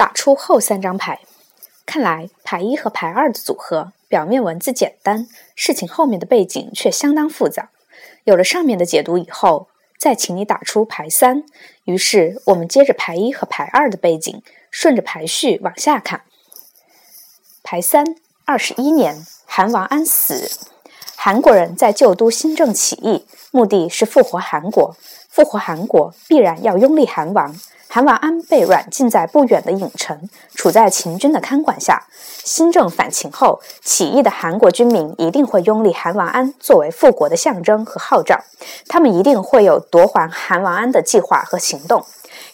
打出后三张牌，看来牌一和牌二的组合表面文字简单，事情后面的背景却相当复杂。有了上面的解读以后，再请你打出牌三。于是我们接着牌一和牌二的背景，顺着排序往下看。牌三，二十一年，韩王安死，韩国人在旧都新政起义，目的是复活韩国。复活韩国必然要拥立韩王。韩王安被软禁在不远的郢城，处在秦军的看管下。新政反秦后，起义的韩国军民一定会拥立韩王安作为复国的象征和号召，他们一定会有夺还韩王安的计划和行动。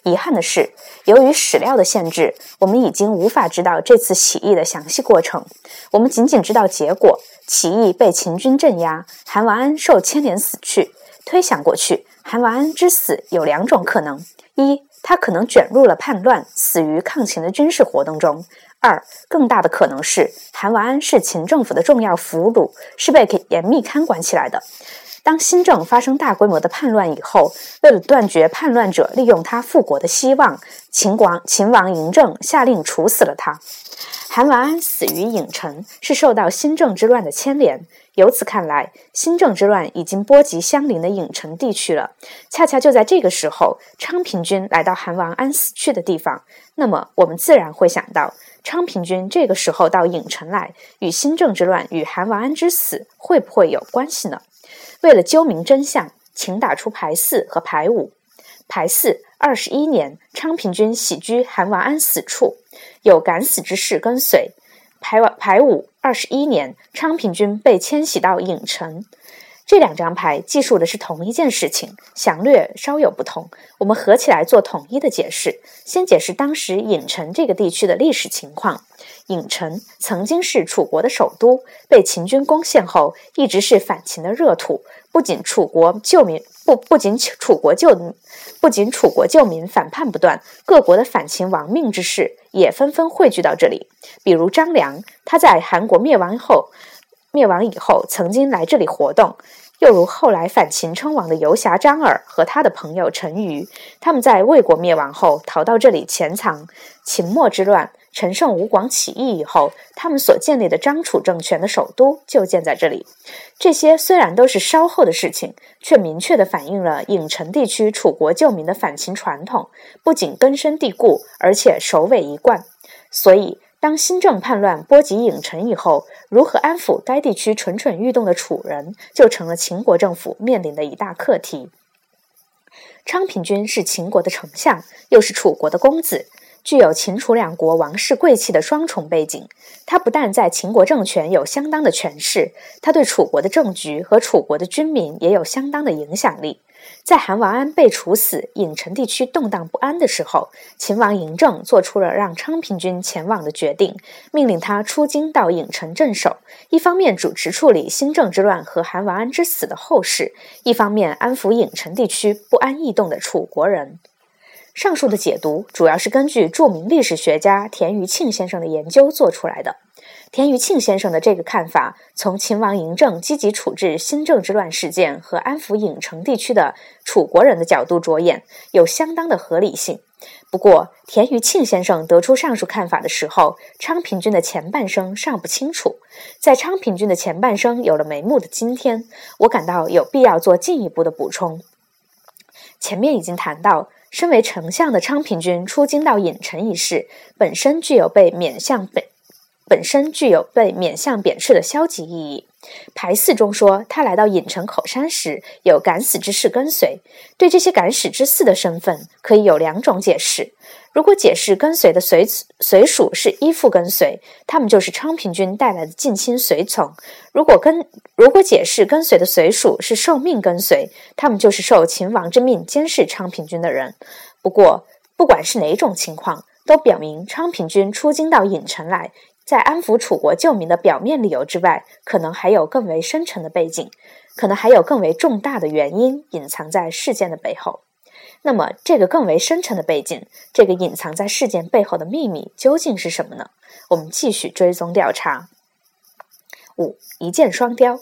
遗憾的是，由于史料的限制，我们已经无法知道这次起义的详细过程。我们仅仅知道结果：起义被秦军镇压，韩王安受牵连死去。推想过去，韩王安之死有两种可能：一，他可能卷入了叛乱，死于抗秦的军事活动中；二，更大的可能是韩王安是秦政府的重要俘虏，是被严密看管起来的。当新政发生大规模的叛乱以后，为了断绝叛乱者利用他复国的希望，秦王秦王嬴政下令处死了他。韩王安死于郢城，是受到新政之乱的牵连。由此看来，新政之乱已经波及相邻的郢城地区了。恰恰就在这个时候，昌平君来到韩王安死去的地方，那么我们自然会想到，昌平君这个时候到郢城来，与新政之乱与韩王安之死会不会有关系呢？为了究明真相，请打出牌四和牌五。牌四，二十一年，昌平君喜居韩王安死处，有敢死之士跟随。牌牌五，二十一年，昌平君被迁徙到郢城。这两张牌记述的是同一件事情，详略稍有不同。我们合起来做统一的解释。先解释当时郢城这个地区的历史情况。郢城曾经是楚国的首都，被秦军攻陷后，一直是反秦的热土。不仅楚国救民不不仅楚国救不仅楚国救民反叛不断，各国的反秦亡命之士也纷纷汇聚到这里。比如张良，他在韩国灭亡后。灭亡以后，曾经来这里活动；又如后来反秦称王的游侠张耳和他的朋友陈馀，他们在魏国灭亡后逃到这里潜藏。秦末之乱，陈胜吴广起义以后，他们所建立的张楚政权的首都就建在这里。这些虽然都是稍后的事情，却明确地反映了郢城地区楚国救民的反秦传统，不仅根深蒂固，而且首尾一贯。所以。当新政叛乱波及郢城以后，如何安抚该地区蠢蠢欲动的楚人，就成了秦国政府面临的一大课题。昌平君是秦国的丞相，又是楚国的公子。具有秦楚两国王室贵气的双重背景，他不但在秦国政权有相当的权势，他对楚国的政局和楚国的军民也有相当的影响力。在韩王安被处死、郢城地区动荡不安的时候，秦王嬴政做出了让昌平君前往的决定，命令他出京到郢城镇守，一方面主持处理新政之乱和韩王安之死的后事，一方面安抚郢城地区不安易动的楚国人。上述的解读主要是根据著名历史学家田余庆先生的研究做出来的。田余庆先生的这个看法，从秦王嬴政积极处置新政之乱事件和安抚郢城地区的楚国人的角度着眼，有相当的合理性。不过，田余庆先生得出上述看法的时候，昌平君的前半生尚不清楚。在昌平君的前半生有了眉目的今天，我感到有必要做进一步的补充。前面已经谈到。身为丞相的昌平君出京到郢城一事，本身具有被免相北本身具有被免相贬斥的消极意义。牌四中说，他来到郢城口山时，有敢死之士跟随。对这些敢死之士的身份，可以有两种解释。如果解释跟随的随随属是依附跟随，他们就是昌平君带来的近亲随从；如果跟如果解释跟随的随属是受命跟随，他们就是受秦王之命监视昌平君的人。不过，不管是哪种情况，都表明昌平君出京到郢城来，在安抚楚国救民的表面理由之外，可能还有更为深沉的背景，可能还有更为重大的原因隐藏在事件的背后。那么，这个更为深沉的背景，这个隐藏在事件背后的秘密究竟是什么呢？我们继续追踪调查。五一箭双雕，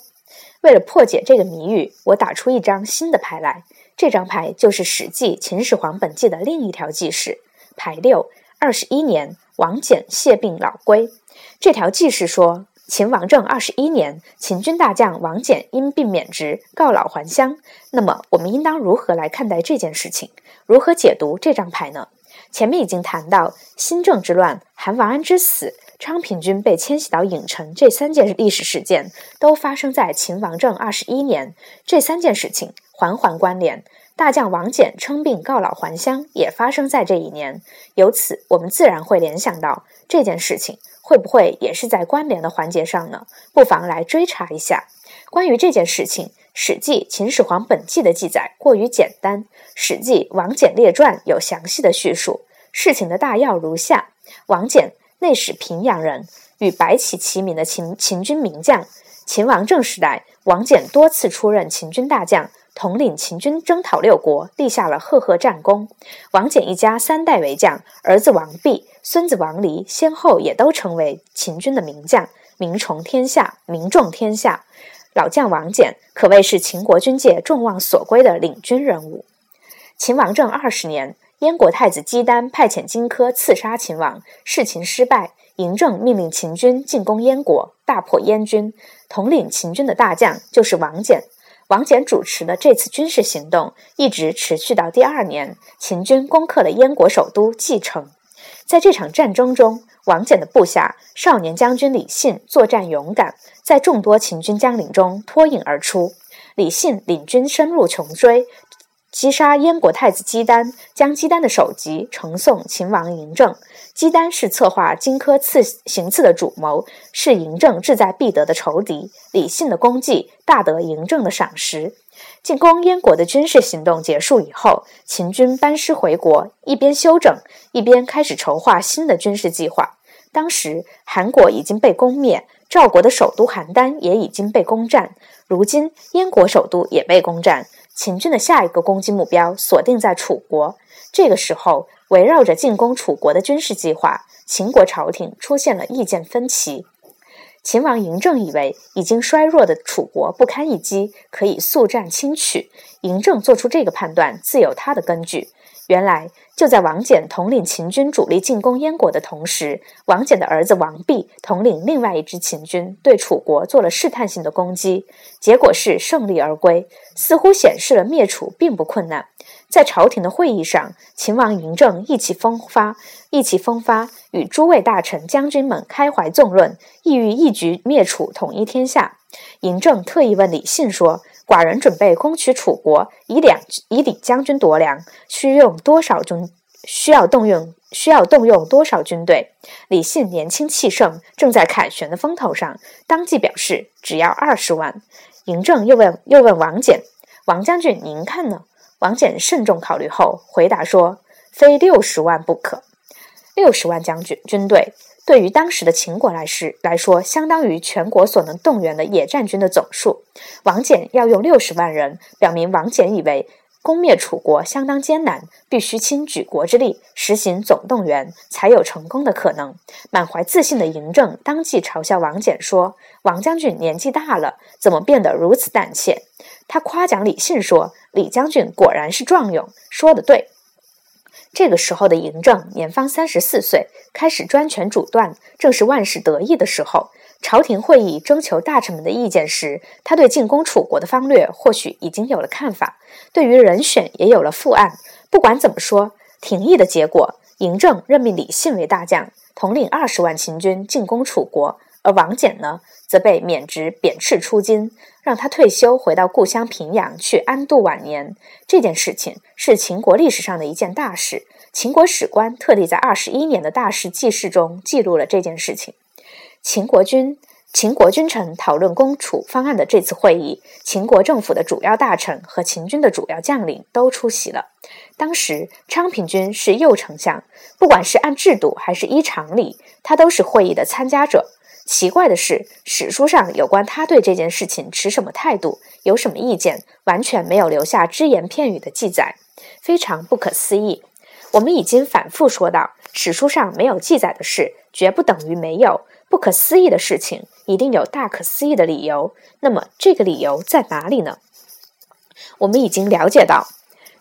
为了破解这个谜语，我打出一张新的牌来。这张牌就是《史记·秦始皇本纪》的另一条记事，牌六。二十一年，王翦谢病老归。这条记事说，秦王政二十一年，秦军大将王翦因病免职，告老还乡。那么，我们应当如何来看待这件事情？如何解读这张牌呢？前面已经谈到新政之乱、韩王安之死、昌平君被迁徙到郢城这三件历史事件，都发生在秦王政二十一年。这三件事情环环关联。大将王翦称病告老还乡，也发生在这一年。由此，我们自然会联想到这件事情会不会也是在关联的环节上呢？不妨来追查一下。关于这件事情，《史记·秦始皇本纪》的记载过于简单，《史记·王翦列传》有详细的叙述。事情的大要如下：王翦，内史平阳人，与白起齐名的秦秦军名将。秦王政时代，王翦多次出任秦军大将。统领秦军征讨六国，立下了赫赫战功。王翦一家三代为将，儿子王弼、孙子王离先后也都成为秦军的名将，名重天下，名重天下。老将王翦可谓是秦国军界众望所归的领军人物。秦王政二十年，燕国太子姬丹派遣荆轲刺杀秦王，事秦失败，嬴政命令秦军进攻燕国，大破燕军。统领秦军的大将就是王翦。王翦主持的这次军事行动一直持续到第二年，秦军攻克了燕国首都蓟城。在这场战争中，王翦的部下少年将军李信作战勇敢，在众多秦军将领中脱颖而出。李信领军深入穷追。击杀燕国太子姬丹，将姬丹的首级呈送秦王嬴政。姬丹是策划荆轲刺行刺的主谋，是嬴政志在必得的仇敌。李信的功绩大得嬴政的赏识。进攻燕国的军事行动结束以后，秦军班师回国，一边休整，一边开始筹划新的军事计划。当时韩国已经被攻灭，赵国的首都邯郸也已经被攻占，如今燕国首都也被攻占。秦军的下一个攻击目标锁定在楚国。这个时候，围绕着进攻楚国的军事计划，秦国朝廷出现了意见分歧。秦王嬴政以为已经衰弱的楚国不堪一击，可以速战轻取。嬴政做出这个判断，自有他的根据。原来，就在王翦统领秦军主力进攻燕国的同时，王翦的儿子王弼统领另外一支秦军对楚国做了试探性的攻击，结果是胜利而归，似乎显示了灭楚并不困难。在朝廷的会议上，秦王嬴政意气风发，意气风发，与诸位大臣、将军们开怀纵论，意欲一举灭楚，统一天下。嬴政特意问李信说。寡人准备攻取楚国，以两以李将军夺粮，需用多少军？需要动用需要动用多少军队？李信年轻气盛，正在凯旋的风头上，当即表示只要二十万。嬴政又问又问王翦：“王将军，您看呢？”王翦慎重考虑后回答说：“非六十万不可。六十万将军军队。”对于当时的秦国来时来说，相当于全国所能动员的野战军的总数。王翦要用六十万人，表明王翦以为攻灭楚国相当艰难，必须倾举国之力实行总动员，才有成功的可能。满怀自信的嬴政当即嘲笑王翦说：“王将军年纪大了，怎么变得如此胆怯？”他夸奖李信说：“李将军果然是壮勇，说得对。”这个时候的嬴政年方三十四岁，开始专权主断，正是万事得意的时候。朝廷会议征求大臣们的意见时，他对进攻楚国的方略或许已经有了看法，对于人选也有了复案。不管怎么说，廷议的结果，嬴政任命李信为大将，统领二十万秦军进攻楚国。而王翦呢，则被免职贬斥出京，让他退休回到故乡平阳去安度晚年。这件事情是秦国历史上的一件大事。秦国史官特地在二十一年的大事记事中记录了这件事情。秦国君、秦国君臣讨论攻楚方案的这次会议，秦国政府的主要大臣和秦军的主要将领都出席了。当时昌平君是右丞相，不管是按制度还是依常理，他都是会议的参加者。奇怪的是，史书上有关他对这件事情持什么态度、有什么意见，完全没有留下只言片语的记载，非常不可思议。我们已经反复说到，史书上没有记载的事，绝不等于没有不可思议的事情，一定有大可思议的理由。那么，这个理由在哪里呢？我们已经了解到，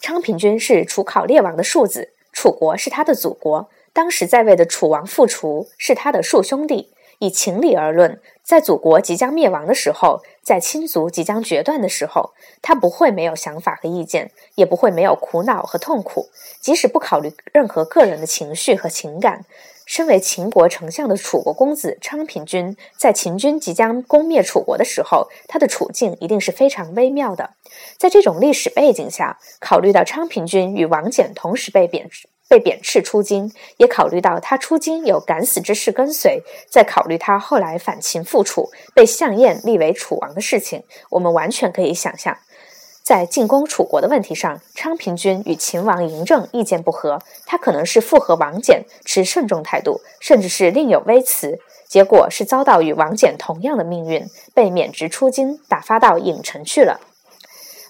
昌平君是楚考烈王的庶子，楚国是他的祖国。当时在位的楚王傅楚是他的庶兄弟。以情理而论，在祖国即将灭亡的时候，在亲族即将决断的时候，他不会没有想法和意见，也不会没有苦恼和痛苦。即使不考虑任何个人的情绪和情感，身为秦国丞相的楚国公子昌平君，在秦军即将攻灭楚国的时候，他的处境一定是非常微妙的。在这种历史背景下，考虑到昌平君与王翦同时被贬。被贬斥出京，也考虑到他出京有敢死之士跟随，再考虑他后来反秦复楚，被项燕立为楚王的事情，我们完全可以想象，在进攻楚国的问题上，昌平君与秦王嬴政意见不合，他可能是附和王翦，持慎重态度，甚至是另有微词，结果是遭到与王翦同样的命运，被免职出京，打发到郢城去了。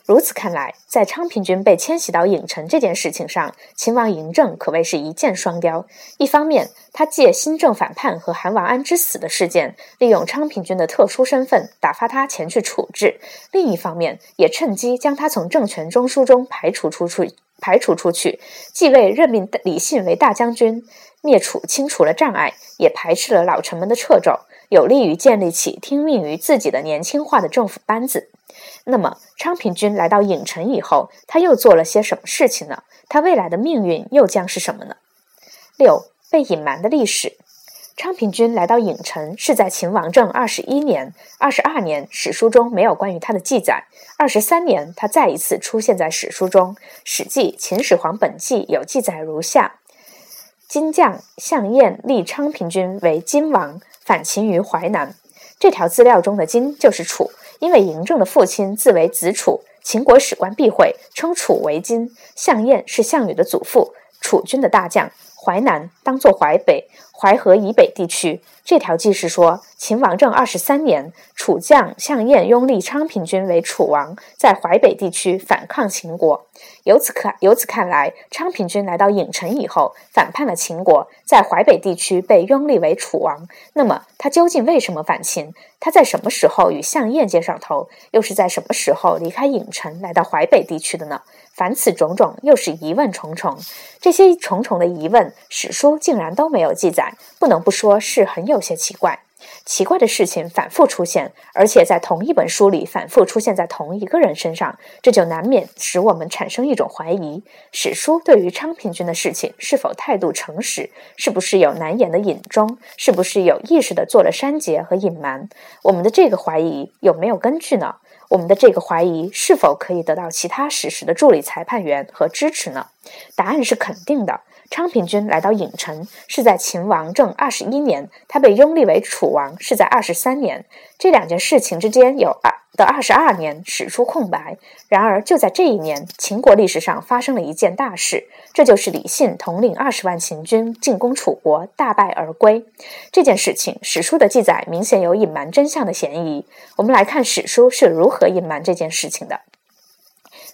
如此看来，在昌平君被迁徙到郢城这件事情上，秦王嬴政可谓是一箭双雕。一方面，他借新政反叛和韩王安之死的事件，利用昌平君的特殊身份打发他前去处置；另一方面，也趁机将他从政权中枢中排除出去。排除出去，继位任命李信为大将军，灭楚清除了障碍，也排斥了老臣们的掣肘，有利于建立起听命于自己的年轻化的政府班子。那么，昌平君来到郢城以后，他又做了些什么事情呢？他未来的命运又将是什么呢？六被隐瞒的历史。昌平君来到郢城是在秦王政二十一年、二十二年，史书中没有关于他的记载。二十三年，他再一次出现在史书中，《史记·秦始皇本纪》有记载如下：金将项燕立昌平君为金王，反秦于淮南。这条资料中的金就是楚。因为嬴政的父亲自为子楚，秦国史官避讳称楚为金。项燕是项羽的祖父，楚军的大将。淮南当做淮北，淮河以北地区。这条记事说，秦王政二十三年，楚将项燕拥立昌平君为楚王，在淮北地区反抗秦国。由此看，由此看来，昌平君来到郢城以后，反叛了秦国，在淮北地区被拥立为楚王。那么，他究竟为什么反秦？他在什么时候与项燕接上头？又是在什么时候离开郢城，来到淮北地区的呢？凡此种种，又是疑问重重。这些重重的疑问，史书竟然都没有记载，不能不说是很有些奇怪。奇怪的事情反复出现，而且在同一本书里反复出现在同一个人身上，这就难免使我们产生一种怀疑：史书对于昌平君的事情是否态度诚实？是不是有难言的隐衷？是不是有意识的做了删节和隐瞒？我们的这个怀疑有没有根据呢？我们的这个怀疑是否可以得到其他史实的助理裁判员和支持呢？答案是肯定的。昌平君来到郢城是在秦王政二十一年，他被拥立为楚王是在二十三年。这两件事情之间有二的二十二年，史书空白。然而就在这一年，秦国历史上发生了一件大事，这就是李信统领二十万秦军进攻楚国，大败而归。这件事情，史书的记载明显有隐瞒真相的嫌疑。我们来看史书是如何隐瞒这件事情的。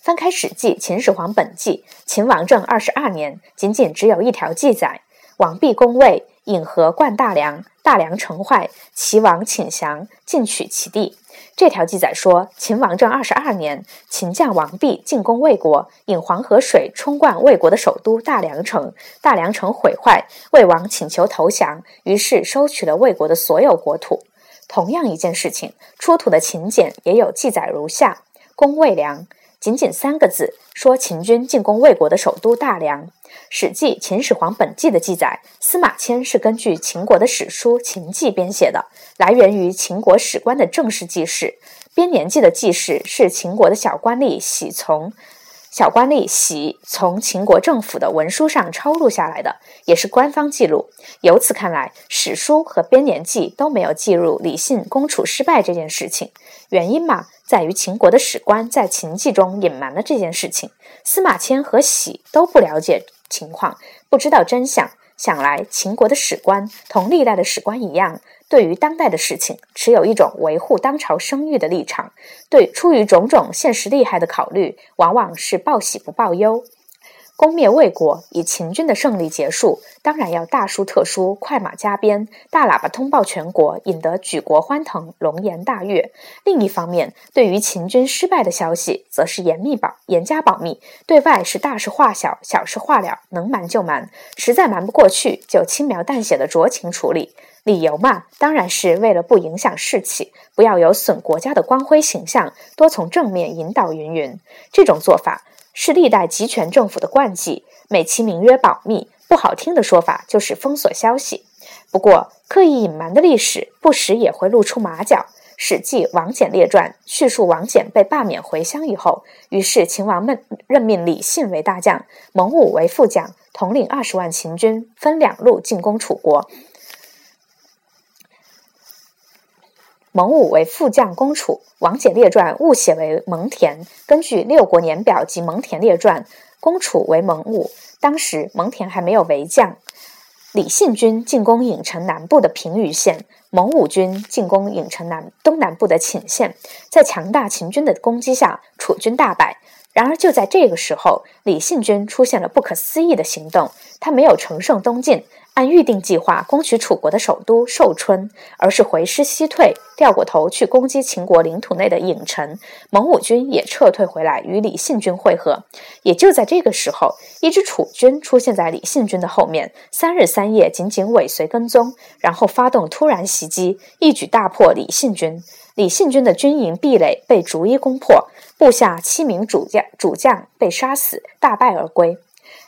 翻开《史记·秦始皇本纪》，秦王政二十二年，仅仅只有一条记载：王毕攻魏，引河灌大梁，大梁城坏，齐王请降，进取其地。这条记载说，秦王政二十二年，秦将王毕进攻魏国，引黄河水冲灌魏国的首都大梁城，大梁城毁坏，魏王请求投降，于是收取了魏国的所有国土。同样一件事情，出土的秦简也有记载如下：攻魏梁。仅仅三个字，说秦军进攻魏国的首都大梁。《史记·秦始皇本纪》的记载，司马迁是根据秦国的史书《秦记》编写的，来源于秦国史官的正式记事。编年记的记事是秦国的小官吏喜从。小官吏喜从秦国政府的文书上抄录下来的，也是官方记录。由此看来，史书和编年记都没有记录李信攻楚失败这件事情。原因嘛，在于秦国的史官在秦记中隐瞒了这件事情。司马迁和喜都不了解情况，不知道真相。想来，秦国的史官同历代的史官一样。对于当代的事情，持有一种维护当朝声誉的立场；对出于种种现实利害的考虑，往往是报喜不报忧。攻灭魏国，以秦军的胜利结束，当然要大书特书，快马加鞭，大喇叭通报全国，引得举国欢腾，龙颜大悦。另一方面，对于秦军失败的消息，则是严密保、严加保密，对外是大事化小，小事化了，能瞒就瞒，实在瞒不过去，就轻描淡写的酌情处理。理由嘛，当然是为了不影响士气，不要有损国家的光辉形象，多从正面引导云云。这种做法。是历代集权政府的惯技，美其名曰保密，不好听的说法就是封锁消息。不过，刻意隐瞒的历史不时也会露出马脚。《史记·王翦列传》叙述王翦被罢免回乡以后，于是秦王们任命李信为大将，蒙武为副将，统领二十万秦军，分两路进攻楚国。蒙武为副将攻楚，王翦列传误写为蒙恬。根据六国年表及蒙恬列传，攻楚为蒙武。当时蒙恬还没有为将。李信军进攻郢城南部的平舆县，蒙武军进攻郢城南东南部的寝县。在强大秦军的攻击下，楚军大败。然而就在这个时候，李信军出现了不可思议的行动，他没有乘胜东进。按预定计划攻取楚国的首都寿春，而是回师西退，掉过头去攻击秦国领土内的郢城。蒙武军也撤退回来与李信军会合。也就在这个时候，一支楚军出现在李信军的后面，三日三夜紧紧尾随跟踪，然后发动突然袭击，一举大破李信军。李信军的军营壁垒被逐一攻破，部下七名主将主将被杀死，大败而归。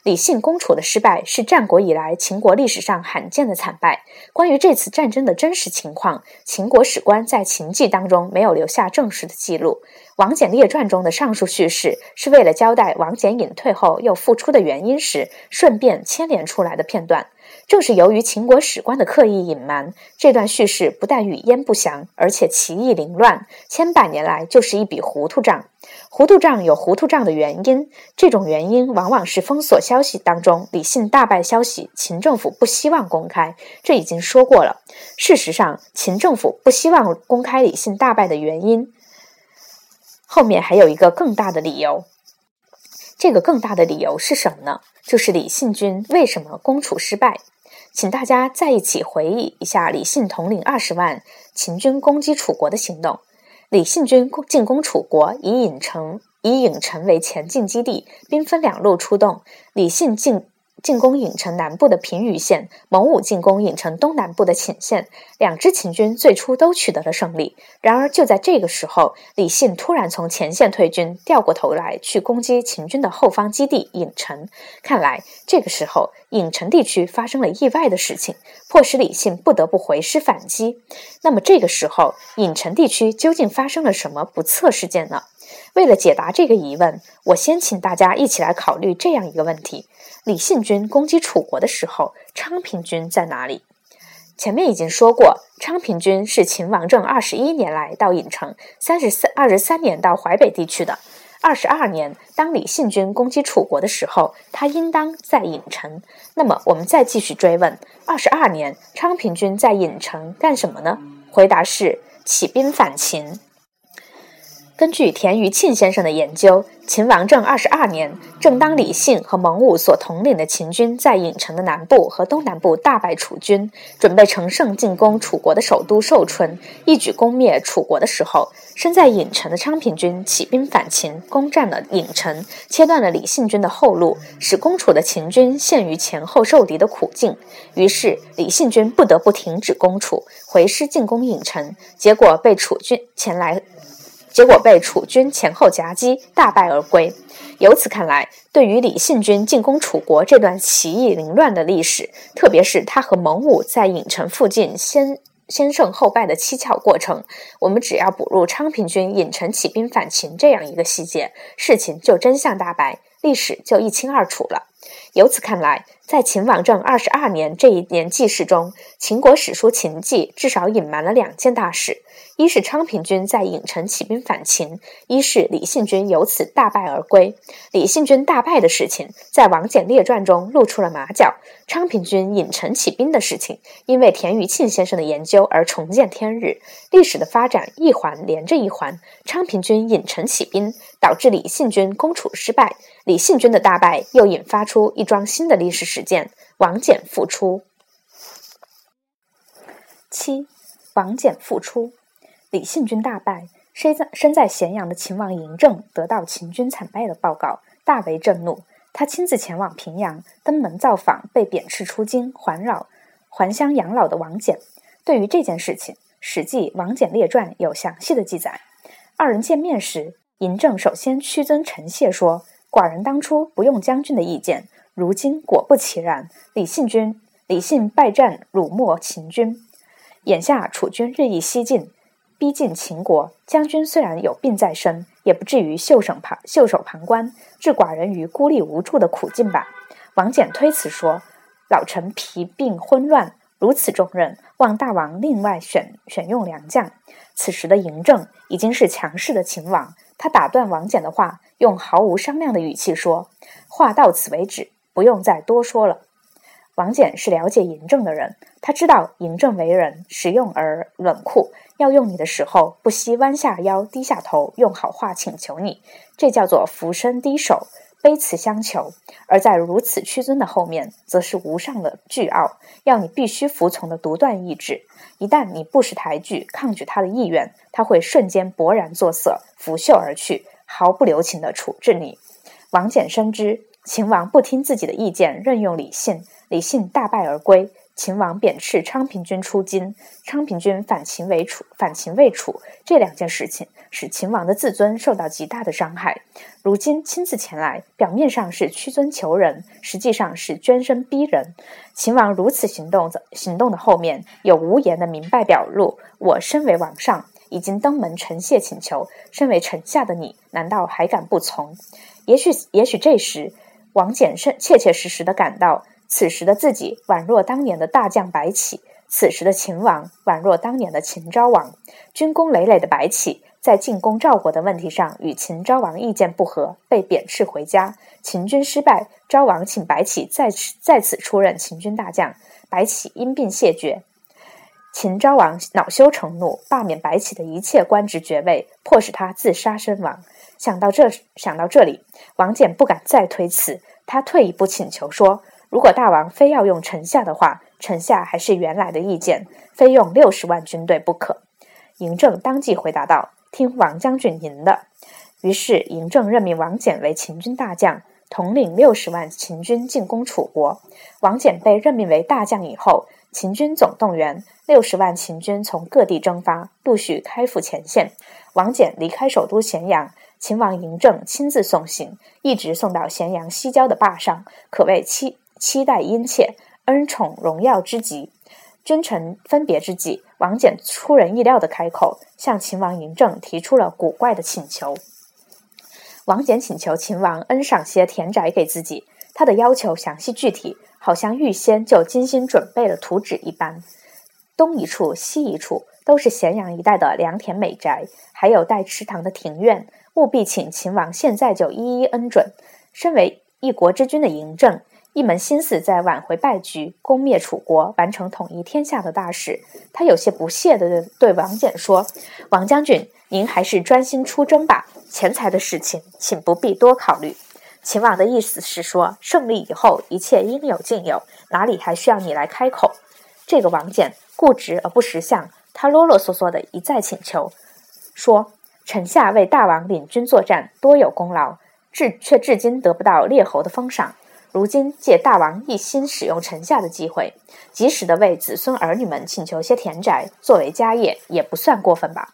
李信攻楚的失败是战国以来秦国历史上罕见的惨败。关于这次战争的真实情况，秦国史官在《秦记》当中没有留下正式的记录。《王翦列传》中的上述叙事是为了交代王翦隐退后又复出的原因时，顺便牵连出来的片段。正是由于秦国史官的刻意隐瞒，这段叙事不但语焉不详，而且歧义凌乱，千百年来就是一笔糊涂账。糊涂账有糊涂账的原因，这种原因往往是封锁消息当中李信大败消息，秦政府不希望公开。这已经说过了。事实上，秦政府不希望公开李信大败的原因，后面还有一个更大的理由。这个更大的理由是什么呢？就是李信军为什么攻楚失败？请大家再一起回忆一下李信统领二十万秦军攻击楚国的行动。李信军进攻楚国，以郢城以郢城为前进基地，兵分两路出动。李信进。进攻郢城南部的平舆县，蒙武进攻郢城东南部的寝县，两支秦军最初都取得了胜利。然而就在这个时候，李信突然从前线退军，掉过头来去攻击秦军的后方基地郢城。看来这个时候郢城地区发生了意外的事情，迫使李信不得不回师反击。那么这个时候郢城地区究竟发生了什么不测事件呢？为了解答这个疑问，我先请大家一起来考虑这样一个问题。李信军攻击楚国的时候，昌平君在哪里？前面已经说过，昌平君是秦王政二十一年来到郢城，三十三二十三年到淮北地区的。二十二年，当李信军攻击楚国的时候，他应当在郢城。那么，我们再继续追问：二十二年，昌平君在郢城干什么呢？回答是起兵反秦。根据田余庆先生的研究，秦王政二十二年，正当李信和蒙武所统领的秦军在郢城的南部和东南部大败楚军，准备乘胜进攻楚国的首都寿春，一举攻灭楚国的时候，身在郢城的昌平君起兵反秦，攻占了郢城，切断了李信军的后路，使攻楚的秦军陷于前后受敌的苦境。于是李信军不得不停止攻楚，回师进攻郢城，结果被楚军前来。结果被楚军前后夹击，大败而归。由此看来，对于李信军进攻楚国这段奇异凌乱的历史，特别是他和蒙武在郢城附近先先胜后败的蹊跷过程，我们只要补入昌平君郢城起兵反秦这样一个细节，事情就真相大白，历史就一清二楚了。由此看来，在秦王政二十二年这一年记事中，秦国史书《秦记》至少隐瞒了两件大事。一是昌平君在郢城起兵反秦，一是李信军由此大败而归。李信军大败的事情在王翦列传中露出了马脚，昌平君郢城起兵的事情因为田余庆先生的研究而重见天日。历史的发展一环连着一环，昌平君郢城起兵导致李信军攻楚失败，李信军的大败又引发出一桩新的历史事件——王翦复出。七，王翦复出。李信军大败，身在身在咸阳的秦王嬴政得到秦军惨败的报告，大为震怒。他亲自前往平阳，登门造访被贬斥出京、还老还乡养老的王翦。对于这件事情，《史记·王翦列传》有详细的记载。二人见面时，嬴政首先屈尊臣谢说：“寡人当初不用将军的意见，如今果不其然。李信军，李信败战，辱没秦军。眼下楚军日益西进。”逼近秦国，将军虽然有病在身，也不至于袖手旁袖手旁观，置寡人于孤立无助的苦境吧？王翦推辞说：“老臣疲病昏乱，如此重任，望大王另外选选用良将。”此时的嬴政已经是强势的秦王，他打断王翦的话，用毫无商量的语气说：“话到此为止，不用再多说了。”王翦是了解嬴政的人，他知道嬴政为人实用而冷酷，要用你的时候不惜弯下腰、低下头，用好话请求你，这叫做俯身低首、卑辞相求。而在如此屈尊的后面，则是无上的倨傲，要你必须服从的独断意志。一旦你不识抬举、抗拒他的意愿，他会瞬间勃然作色，拂袖而去，毫不留情地处置你。王翦深知秦王不听自己的意见，任用李信。李信大败而归，秦王贬斥昌平君出京，昌平君反秦为楚，反秦为楚，这两件事情使秦王的自尊受到极大的伤害。如今亲自前来，表面上是屈尊求人，实际上是捐身逼人。秦王如此行动的，行动的后面有无言的明白表露：我身为王上，已经登门臣谢请求，身为臣下的你，难道还敢不从？也许，也许这时王翦甚切切实实的感到。此时的自己宛若当年的大将白起，此时的秦王宛若当年的秦昭王。军功累累的白起，在进攻赵国的问题上与秦昭王意见不合，被贬斥回家。秦军失败，昭王请白起再次再次出任秦军大将，白起因病谢绝。秦昭王恼羞成怒，罢免白起的一切官职爵位，迫使他自杀身亡。想到这，想到这里，王翦不敢再推辞，他退一步请求说。如果大王非要用臣下的话，臣下还是原来的意见，非用六十万军队不可。嬴政当即回答道：“听王将军您的。”于是嬴政任命王翦为秦军大将，统领六十万秦军进攻楚国。王翦被任命为大将以后，秦军总动员，六十万秦军从各地征发，陆续开赴前线。王翦离开首都咸阳。秦王嬴政亲自送行，一直送到咸阳西郊的坝上，可谓七期待殷切，恩宠荣耀之极。君臣分别之际，王翦出人意料的开口，向秦王嬴政提出了古怪的请求。王翦请求秦王恩赏些田宅给自己，他的要求详细具体，好像预先就精心准备了图纸一般。东一处，西一处，都是咸阳一带的良田美宅，还有带池塘的庭院。务必请秦王现在就一一恩准。身为一国之君的嬴政，一门心思在挽回败局、攻灭楚国、完成统一天下的大事。他有些不屑地对王翦说：“王将军，您还是专心出征吧。钱财的事情，请不必多考虑。”秦王的意思是说，胜利以后一切应有尽有，哪里还需要你来开口？这个王翦固执而不识相，他啰啰嗦嗦的一再请求说。臣下为大王领军作战，多有功劳，至却至今得不到列侯的封赏。如今借大王一心使用臣下的机会，及时的为子孙儿女们请求些田宅作为家业，也不算过分吧？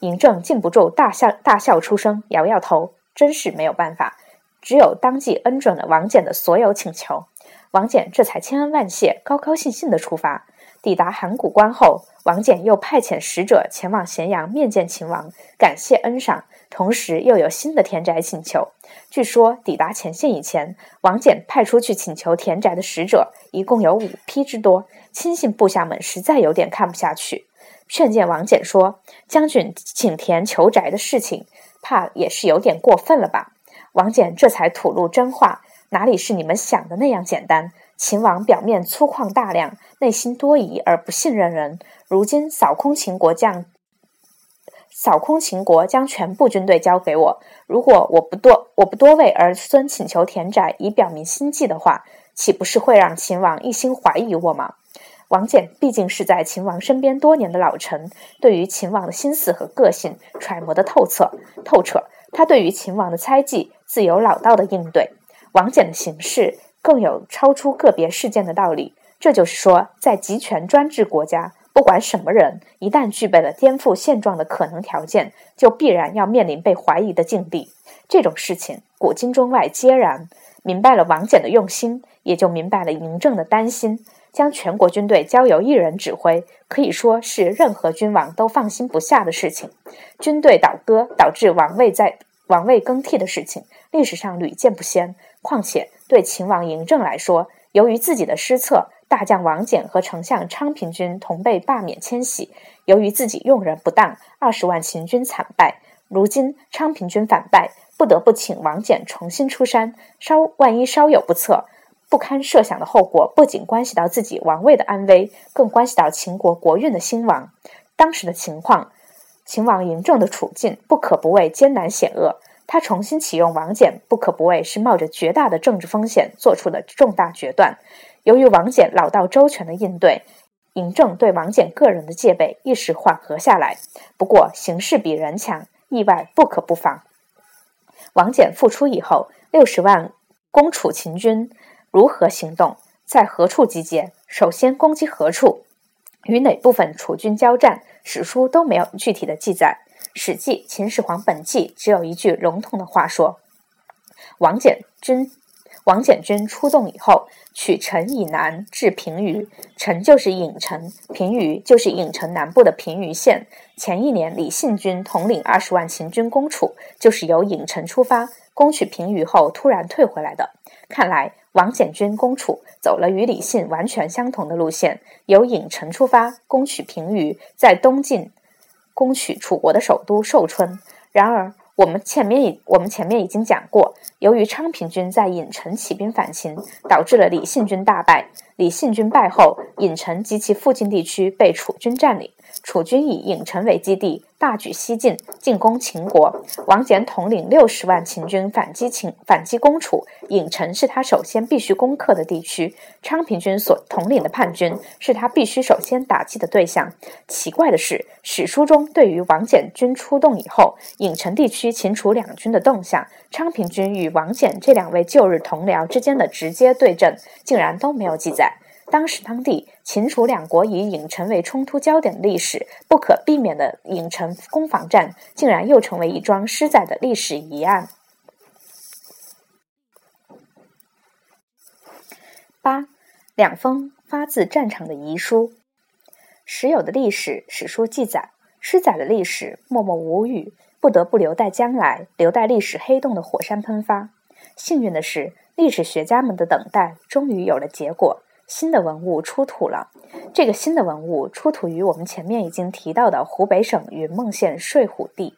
嬴政禁不住大笑，大笑出声，摇摇头，真是没有办法，只有当即恩准了王翦的所有请求。王翦这才千恩万谢，高高兴兴的出发。抵达函谷关后，王翦又派遣使者前往咸阳面见秦王，感谢恩赏，同时又有新的田宅请求。据说抵达前线以前，王翦派出去请求田宅的使者一共有五批之多，亲信部下们实在有点看不下去。劝谏王翦说：“将军请田求宅的事情，怕也是有点过分了吧？”王翦这才吐露真话：“哪里是你们想的那样简单？秦王表面粗犷大量，内心多疑而不信任人。如今扫空秦国将。”扫空秦国，将全部军队交给我。如果我不多我不多为儿孙请求田宅，以表明心迹的话，岂不是会让秦王一心怀疑我吗？王翦毕竟是在秦王身边多年的老臣，对于秦王的心思和个性揣摩得透彻透彻。他对于秦王的猜忌，自有老道的应对。王翦的行事更有超出个别事件的道理。这就是说，在集权专制国家。不管什么人，一旦具备了颠覆现状的可能条件，就必然要面临被怀疑的境地。这种事情，古今中外皆然。明白了王翦的用心，也就明白了嬴政的担心。将全国军队交由一人指挥，可以说是任何君王都放心不下的事情。军队倒戈导致王位在王位更替的事情，历史上屡见不鲜。况且对秦王嬴政来说，由于自己的失策。大将王翦和丞相昌平君同被罢免迁徙，由于自己用人不当，二十万秦军惨败。如今昌平君反败，不得不请王翦重新出山。稍万一稍有不测，不堪设想的后果，不仅关系到自己王位的安危，更关系到秦国国运的兴亡。当时的情况，秦王嬴政的处境不可不谓艰难险恶。他重新启用王翦，不可不谓是冒着绝大的政治风险做出的重大决断。由于王翦老道周全的应对，嬴政对王翦个人的戒备一时缓和下来。不过形势比人强，意外不可不防。王翦复出以后，六十万攻楚秦军如何行动？在何处集结？首先攻击何处？与哪部分楚军交战？史书都没有具体的记载。《史记·秦始皇本纪》只有一句笼统的话说：“王翦军。”王翦军出动以后，取陈以南至平舆，陈就是郢城，平舆就是郢城南部的平舆县。前一年，李信军统领二十万秦军攻楚，就是由郢城出发，攻取平舆后突然退回来的。看来，王翦军攻楚走了与李信完全相同的路线，由郢城出发，攻取平舆，在东晋攻取楚国的首都寿春。然而，我们前面已我们前面已经讲过，由于昌平君在郢城起兵反秦，导致了李信军大败。李信军败后，郢城及其附近地区被楚军占领。楚军以郢城为基地，大举西进，进攻秦国。王翦统领六十万秦军反击秦，反击攻楚。郢城是他首先必须攻克的地区。昌平君所统领的叛军是他必须首先打击的对象。奇怪的是，史书中对于王翦军出动以后，郢城地区秦楚两军的动向，昌平君与王翦这两位旧日同僚之间的直接对阵，竟然都没有记载。当时，当地秦楚两国以郢城为冲突焦点的历史，不可避免的郢城攻防战，竟然又成为一桩失载的历史疑案。八，两封发自战场的遗书，时有的历史史书记载，失载的历史默默无语，不得不留待将来，留待历史黑洞的火山喷发。幸运的是，历史学家们的等待终于有了结果。新的文物出土了。这个新的文物出土于我们前面已经提到的湖北省云梦县睡虎地。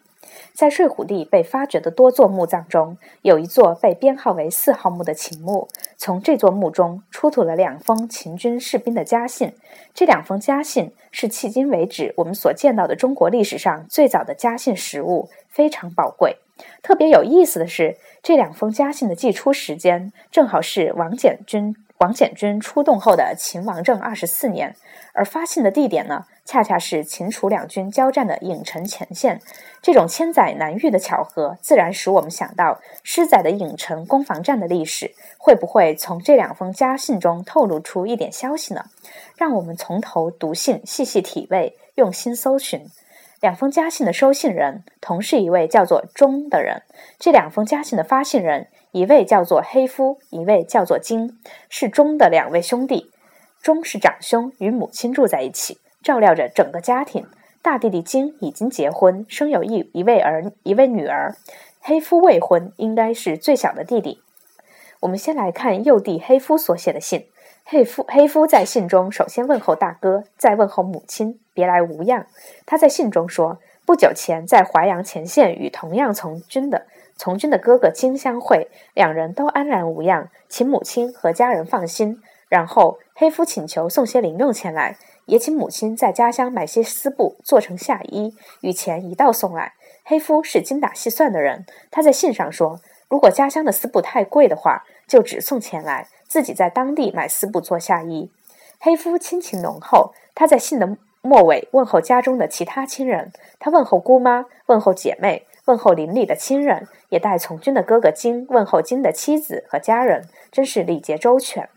在睡虎地被发掘的多座墓葬中，有一座被编号为四号墓的秦墓。从这座墓中出土了两封秦军士兵的家信。这两封家信是迄今为止我们所见到的中国历史上最早的家信实物，非常宝贵。特别有意思的是，这两封家信的寄出时间正好是王翦军。王翦军出动后的秦王政二十四年，而发信的地点呢，恰恰是秦楚两军交战的郢城前线。这种千载难遇的巧合，自然使我们想到失载的郢城攻防战的历史，会不会从这两封家信中透露出一点消息呢？让我们从头读信，细细体味，用心搜寻。两封家信的收信人，同是一位叫做钟的人。这两封家信的发信人。一位叫做黑夫，一位叫做金，是钟的两位兄弟。钟是长兄，与母亲住在一起，照料着整个家庭。大弟弟金已经结婚，生有一一位儿，一位女儿。黑夫未婚，应该是最小的弟弟。我们先来看幼弟黑夫所写的信。黑夫黑夫在信中首先问候大哥，再问候母亲。别来无恙。他在信中说，不久前在淮阳前线与同样从军的从军的哥哥金相会，两人都安然无恙，请母亲和家人放心。然后黑夫请求送些零用钱来，也请母亲在家乡买些丝布做成夏衣，与钱一道送来。黑夫是精打细算的人，他在信上说，如果家乡的丝布太贵的话，就只送钱来，自己在当地买丝布做夏衣。黑夫亲情浓厚，他在信的末尾问候家中的其他亲人，他问候姑妈，问候姐妹，问候邻里的亲人，也带从军的哥哥金问候金的妻子和家人，真是礼节周全。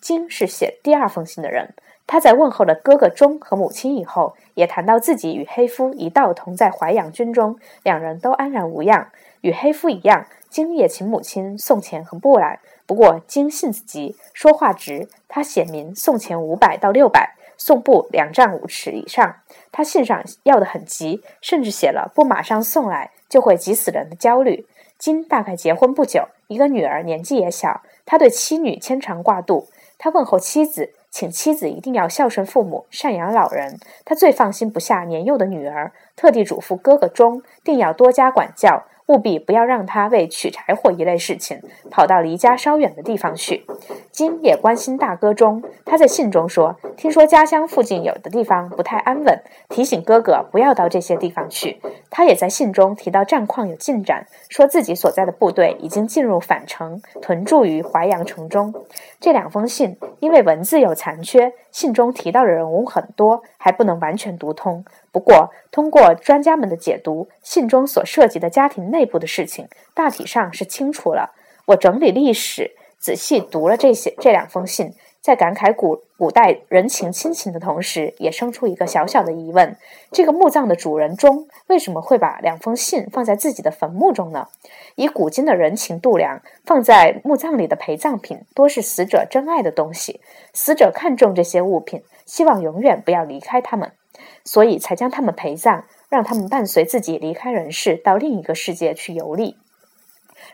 金是写第二封信的人，他在问候了哥哥钟和母亲以后，也谈到自己与黑夫一道同在淮阳军中，两人都安然无恙。与黑夫一样，金也请母亲送钱和布来。不过金性子急，说话直，他写明送钱五百到六百，送布两丈五尺以上。他信上要的很急，甚至写了不马上送来就会急死人的焦虑。金大概结婚不久，一个女儿年纪也小，他对妻女牵肠挂肚。他问候妻子，请妻子一定要孝顺父母，赡养老人。他最放心不下年幼的女儿，特地嘱咐哥哥钟，定要多加管教。务必不要让他为取柴火一类事情跑到离家稍远的地方去。金也关心大哥中，他在信中说：“听说家乡附近有的地方不太安稳，提醒哥哥不要到这些地方去。”他也在信中提到战况有进展，说自己所在的部队已经进入返城，屯驻于淮阳城中。这两封信因为文字有残缺，信中提到的人物很多，还不能完全读通。不过，通过专家们的解读，信中所涉及的家庭内部的事情，大体上是清楚了。我整理历史，仔细读了这些这两封信，在感慨古古代人情亲情的同时，也生出一个小小的疑问：这个墓葬的主人中为什么会把两封信放在自己的坟墓中呢？以古今的人情度量，放在墓葬里的陪葬品，多是死者珍爱的东西，死者看重这些物品，希望永远不要离开他们。所以才将他们陪葬，让他们伴随自己离开人世，到另一个世界去游历。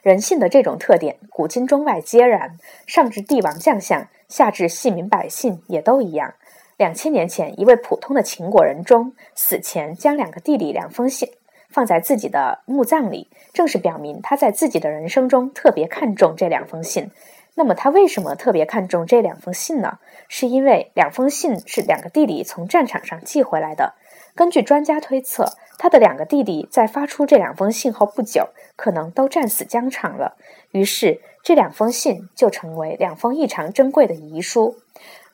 人性的这种特点，古今中外皆然，上至帝王将相，下至细民百姓，也都一样。两千年前，一位普通的秦国人中，死前将两个弟弟两封信放在自己的墓葬里，正是表明他在自己的人生中特别看重这两封信。那么他为什么特别看重这两封信呢？是因为两封信是两个弟弟从战场上寄回来的。根据专家推测，他的两个弟弟在发出这两封信后不久，可能都战死疆场了。于是这两封信就成为两封异常珍贵的遗书。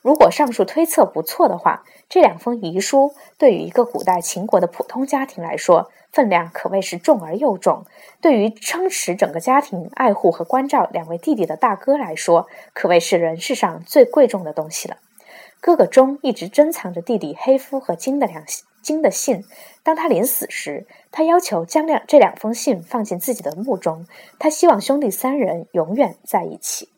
如果上述推测不错的话，这两封遗书对于一个古代秦国的普通家庭来说，分量可谓是重而又重；对于撑持整个家庭、爱护和关照两位弟弟的大哥来说，可谓是人世上最贵重的东西了。哥哥中一直珍藏着弟弟黑夫和金的两金的信。当他临死时，他要求将两这两封信放进自己的墓中。他希望兄弟三人永远在一起。